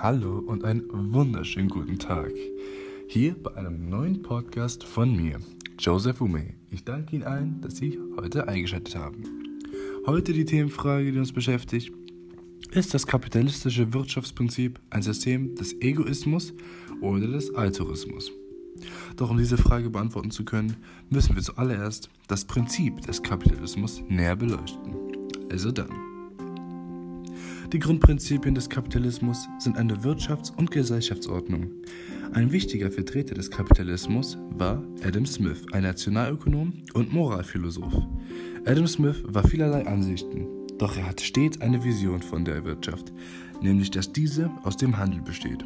Hallo und einen wunderschönen guten Tag. Hier bei einem neuen Podcast von mir, Joseph Ume. Ich danke Ihnen allen, dass Sie heute eingeschaltet haben. Heute die Themenfrage, die uns beschäftigt. Ist das kapitalistische Wirtschaftsprinzip ein System des Egoismus oder des Altruismus? Doch um diese Frage beantworten zu können, müssen wir zuallererst das Prinzip des Kapitalismus näher beleuchten. Also dann. Die Grundprinzipien des Kapitalismus sind eine Wirtschafts- und Gesellschaftsordnung. Ein wichtiger Vertreter des Kapitalismus war Adam Smith, ein Nationalökonom und Moralphilosoph. Adam Smith war vielerlei Ansichten, doch er hatte stets eine Vision von der Wirtschaft, nämlich dass diese aus dem Handel besteht.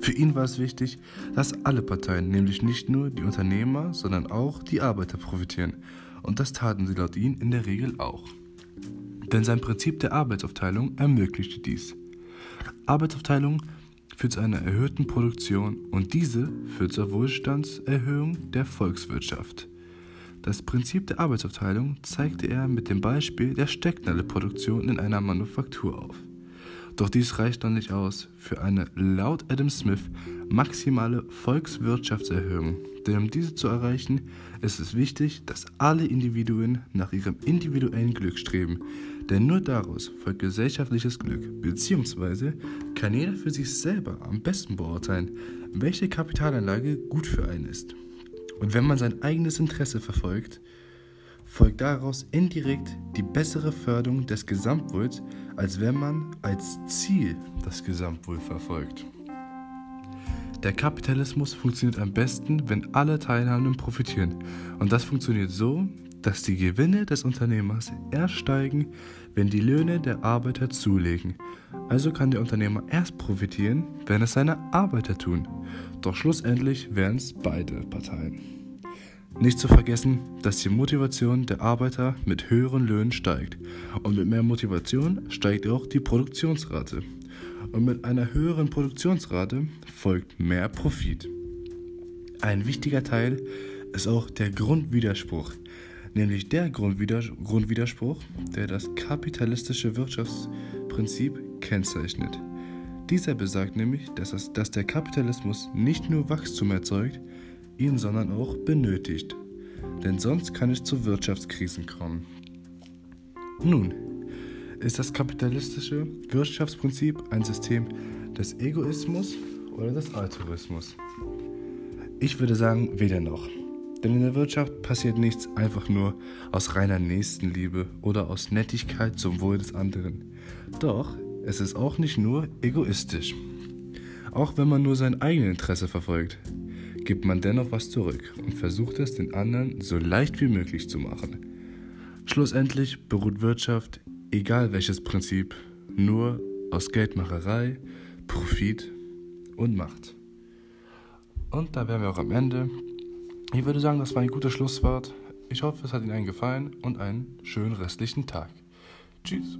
Für ihn war es wichtig, dass alle Parteien, nämlich nicht nur die Unternehmer, sondern auch die Arbeiter profitieren. Und das taten sie laut ihm in der Regel auch denn sein Prinzip der Arbeitsaufteilung ermöglichte dies. Arbeitsaufteilung führt zu einer erhöhten Produktion und diese führt zur Wohlstandserhöhung der Volkswirtschaft. Das Prinzip der Arbeitsaufteilung zeigte er mit dem Beispiel der Stecknadelproduktion in einer Manufaktur auf. Doch dies reicht noch nicht aus für eine laut Adam Smith maximale Volkswirtschaftserhöhung, denn um diese zu erreichen, ist es wichtig, dass alle Individuen nach ihrem individuellen Glück streben, denn nur daraus folgt gesellschaftliches Glück, beziehungsweise kann jeder für sich selber am besten beurteilen, welche Kapitalanlage gut für einen ist. Und wenn man sein eigenes Interesse verfolgt, folgt daraus indirekt die bessere Förderung des Gesamtwohls, als wenn man als Ziel das Gesamtwohl verfolgt. Der Kapitalismus funktioniert am besten, wenn alle Teilhabenden profitieren. Und das funktioniert so, dass die Gewinne des Unternehmers erst steigen, wenn die Löhne der Arbeiter zulegen. Also kann der Unternehmer erst profitieren, wenn es seine Arbeiter tun. Doch schlussendlich wären es beide Parteien. Nicht zu vergessen, dass die Motivation der Arbeiter mit höheren Löhnen steigt. Und mit mehr Motivation steigt auch die Produktionsrate. Und mit einer höheren Produktionsrate folgt mehr Profit. Ein wichtiger Teil ist auch der Grundwiderspruch, nämlich der Grundwiderspruch, der das kapitalistische Wirtschaftsprinzip kennzeichnet. Dieser besagt nämlich, dass, es, dass der Kapitalismus nicht nur Wachstum erzeugt, ihn sondern auch benötigt. Denn sonst kann es zu Wirtschaftskrisen kommen. Nun, ist das kapitalistische Wirtschaftsprinzip ein System des Egoismus oder des Altruismus? Ich würde sagen, weder noch. Denn in der Wirtschaft passiert nichts einfach nur aus reiner Nächstenliebe oder aus Nettigkeit zum Wohl des anderen. Doch es ist auch nicht nur egoistisch. Auch wenn man nur sein eigenes Interesse verfolgt gibt man dennoch was zurück und versucht es den anderen so leicht wie möglich zu machen. Schlussendlich beruht Wirtschaft, egal welches Prinzip, nur aus Geldmacherei, Profit und Macht. Und da wären wir auch am Ende. Ich würde sagen, das war ein gutes Schlusswort. Ich hoffe, es hat Ihnen gefallen und einen schönen restlichen Tag. Tschüss.